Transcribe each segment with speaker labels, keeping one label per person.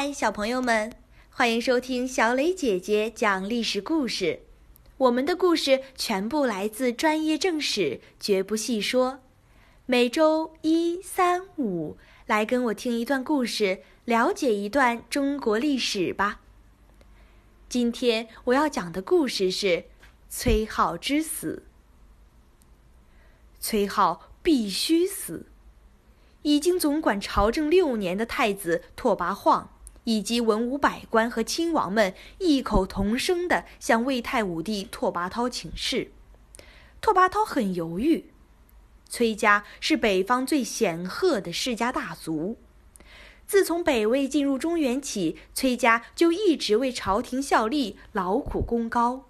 Speaker 1: 嗨，小朋友们，欢迎收听小磊姐姐讲历史故事。我们的故事全部来自专业正史，绝不细说。每周一、三、五来跟我听一段故事，了解一段中国历史吧。今天我要讲的故事是崔颢之死。崔颢必须死。已经总管朝政六年的太子拓跋晃。以及文武百官和亲王们异口同声地向魏太武帝拓跋焘请示。拓跋焘很犹豫。崔家是北方最显赫的世家大族，自从北魏进入中原起，崔家就一直为朝廷效力，劳苦功高。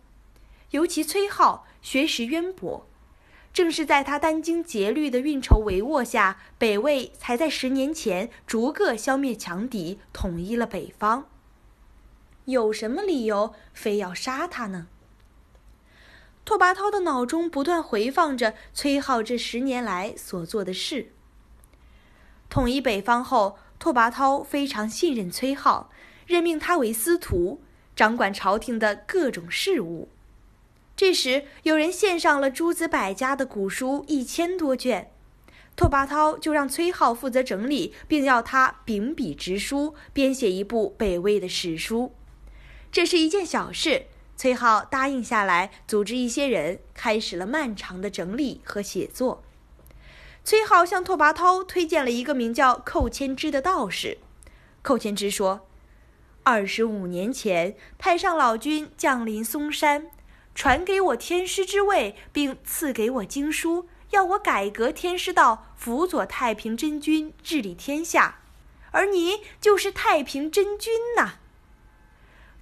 Speaker 1: 尤其崔颢学识渊博。正是在他殚精竭虑的运筹帷幄下，北魏才在十年前逐个消灭强敌，统一了北方。有什么理由非要杀他呢？拓跋焘的脑中不断回放着崔颢这十年来所做的事。统一北方后，拓跋焘非常信任崔颢，任命他为司徒，掌管朝廷的各种事务。这时，有人献上了诸子百家的古书一千多卷，拓跋焘就让崔颢负责整理，并要他秉笔直书，编写一部北魏的史书。这是一件小事，崔颢答应下来，组织一些人，开始了漫长的整理和写作。崔颢向拓跋焘推荐了一个名叫寇谦之的道士。寇谦之说：“二十五年前，太上老君降临嵩山。”传给我天师之位，并赐给我经书，要我改革天师道，辅佐太平真君治理天下。而你就是太平真君呐！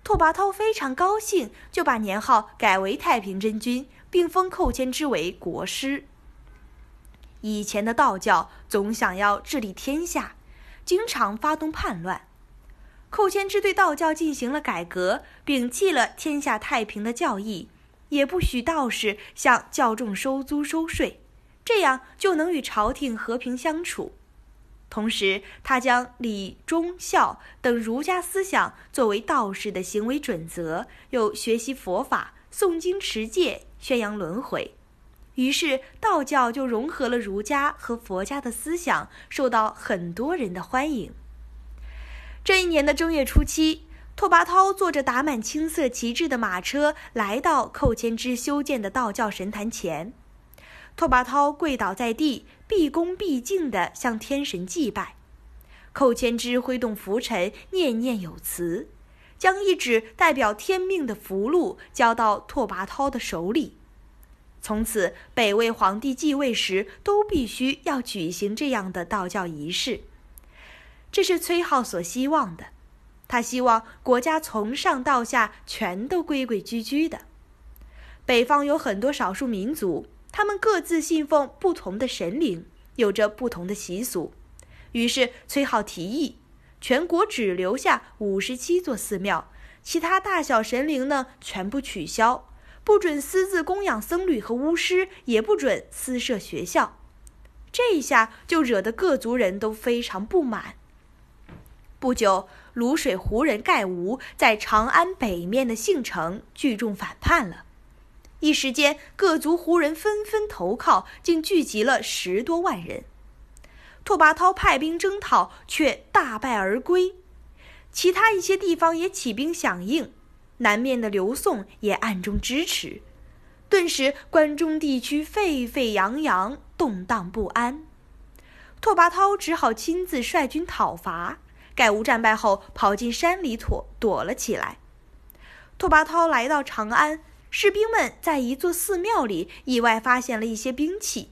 Speaker 1: 拓跋焘非常高兴，就把年号改为太平真君，并封寇谦之为国师。以前的道教总想要治理天下，经常发动叛乱。寇谦之对道教进行了改革，摒弃了天下太平的教义。也不许道士向教众收租收税，这样就能与朝廷和平相处。同时，他将礼忠孝等儒家思想作为道士的行为准则，又学习佛法、诵经持戒、宣扬轮回。于是，道教就融合了儒家和佛家的思想，受到很多人的欢迎。这一年的正月初七。拓跋焘坐着打满青色旗帜的马车，来到寇谦之修建的道教神坛前。拓跋焘跪倒在地，毕恭毕敬地向天神祭拜。寇谦之挥动拂尘，念念有词，将一纸代表天命的符箓交到拓跋焘的手里。从此，北魏皇帝继位时都必须要举行这样的道教仪式。这是崔颢所希望的。他希望国家从上到下全都规规矩矩的。北方有很多少数民族，他们各自信奉不同的神灵，有着不同的习俗。于是崔颢提议，全国只留下五十七座寺庙，其他大小神灵呢全部取消，不准私自供养僧侣和巫师，也不准私设学校。这一下就惹得各族人都非常不满。不久。卤水胡人盖吴在长安北面的杏城聚众反叛了，一时间各族胡人纷纷投靠，竟聚集了十多万人。拓跋焘派兵征讨，却大败而归。其他一些地方也起兵响应，南面的刘宋也暗中支持。顿时关中地区沸沸扬扬，动荡不安。拓跋焘只好亲自率军讨伐。盖吴战败后，跑进山里躲躲了起来。拓跋焘来到长安，士兵们在一座寺庙里意外发现了一些兵器，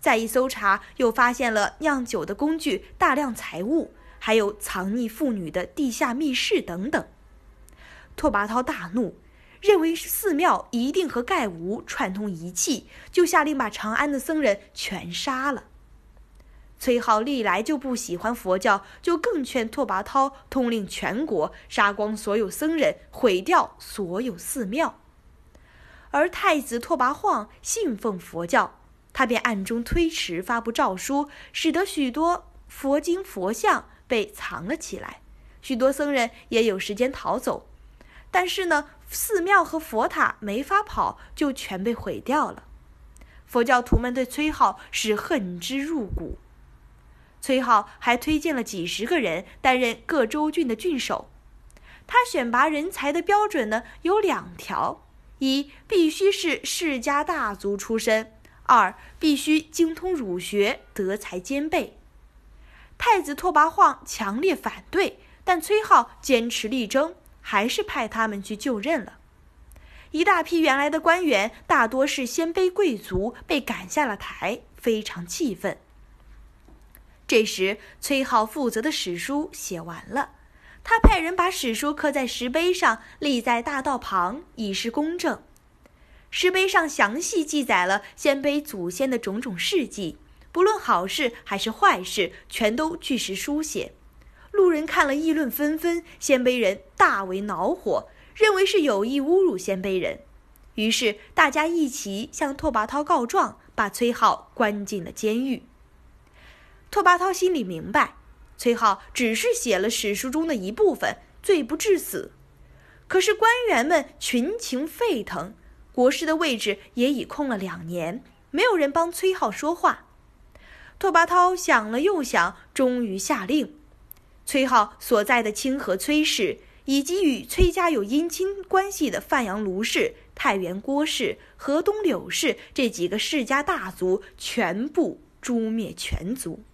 Speaker 1: 再一搜查，又发现了酿酒的工具、大量财物，还有藏匿妇女的地下密室等等。拓跋焘大怒，认为寺庙一定和盖吴串通一气，就下令把长安的僧人全杀了。崔颢历来就不喜欢佛教，就更劝拓跋焘统领全国，杀光所有僧人，毁掉所有寺庙。而太子拓跋晃信奉佛教，他便暗中推迟发布诏书，使得许多佛经佛像被藏了起来，许多僧人也有时间逃走。但是呢，寺庙和佛塔没法跑，就全被毁掉了。佛教徒们对崔浩是恨之入骨。崔浩还推荐了几十个人担任各州郡的郡守。他选拔人才的标准呢有两条：一必须是世家大族出身；二必须精通儒学，德才兼备。太子拓跋晃强烈反对，但崔浩坚持力争，还是派他们去就任了。一大批原来的官员，大多是鲜卑贵族，被赶下了台，非常气愤。这时，崔浩负责的史书写完了。他派人把史书刻在石碑上，立在大道旁，以示公正。石碑上详细记载了鲜卑祖先的种种事迹，不论好事还是坏事，全都据实书写。路人看了议论纷纷，鲜卑人大为恼火，认为是有意侮辱鲜卑人。于是大家一起向拓跋焘告状，把崔浩关进了监狱。拓跋焘心里明白。崔浩只是写了史书中的一部分，罪不至死。可是官员们群情沸腾，国师的位置也已空了两年，没有人帮崔浩说话。拓跋焘想了又想，终于下令：崔浩所在的清河崔氏，以及与崔家有姻亲关系的范阳卢氏、太原郭氏、河东柳氏这几个世家大族，全部诛灭全族。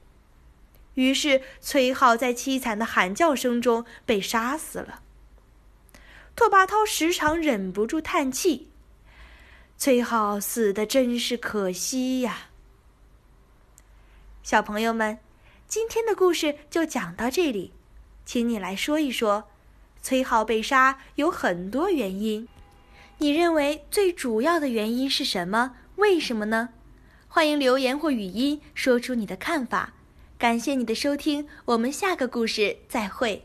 Speaker 1: 于是，崔浩在凄惨的喊叫声中被杀死了。拓跋焘时常忍不住叹气：“崔浩死的真是可惜呀。”小朋友们，今天的故事就讲到这里，请你来说一说，崔浩被杀有很多原因，你认为最主要的原因是什么？为什么呢？欢迎留言或语音说出你的看法。感谢你的收听，我们下个故事再会。